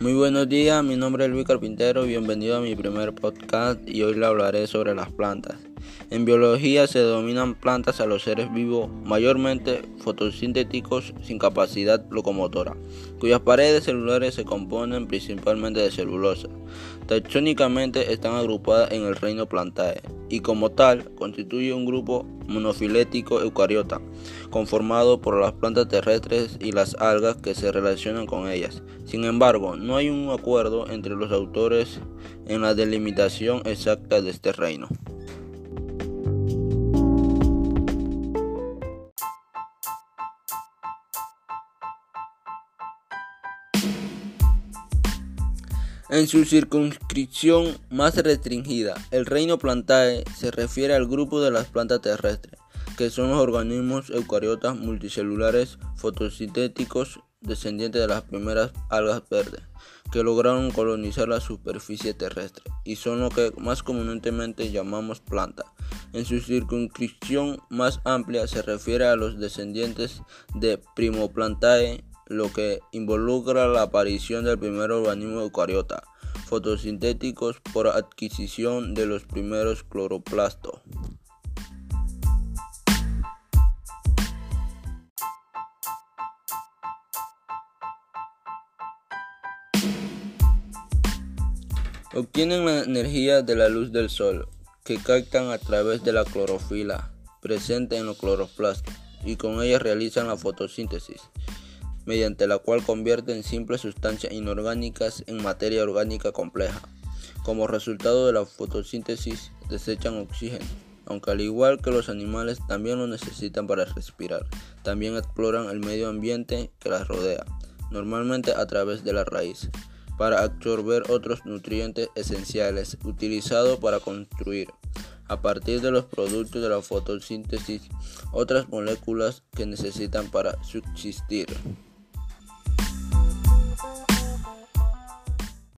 Muy buenos días, mi nombre es Luis Carpintero bienvenido a mi primer podcast y hoy le hablaré sobre las plantas. En biología se denominan plantas a los seres vivos mayormente fotosintéticos sin capacidad locomotora, cuyas paredes celulares se componen principalmente de celulosa. Taxónicamente están agrupadas en el reino Plantae y como tal constituye un grupo monofilético eucariota, conformado por las plantas terrestres y las algas que se relacionan con ellas. Sin embargo, no hay un acuerdo entre los autores en la delimitación exacta de este reino. En su circunscripción más restringida, el reino Plantae se refiere al grupo de las plantas terrestres, que son los organismos eucariotas multicelulares fotosintéticos descendientes de las primeras algas verdes, que lograron colonizar la superficie terrestre y son lo que más comúnmente llamamos planta. En su circunscripción más amplia se refiere a los descendientes de Primoplantae lo que involucra la aparición del primer organismo eucariota, fotosintéticos por adquisición de los primeros cloroplastos. Obtienen la energía de la luz del sol, que captan a través de la clorofila presente en los cloroplastos, y con ella realizan la fotosíntesis mediante la cual convierten simples sustancias inorgánicas en materia orgánica compleja. Como resultado de la fotosíntesis desechan oxígeno, aunque al igual que los animales también lo necesitan para respirar. También exploran el medio ambiente que las rodea, normalmente a través de la raíz, para absorber otros nutrientes esenciales utilizados para construir a partir de los productos de la fotosíntesis otras moléculas que necesitan para subsistir.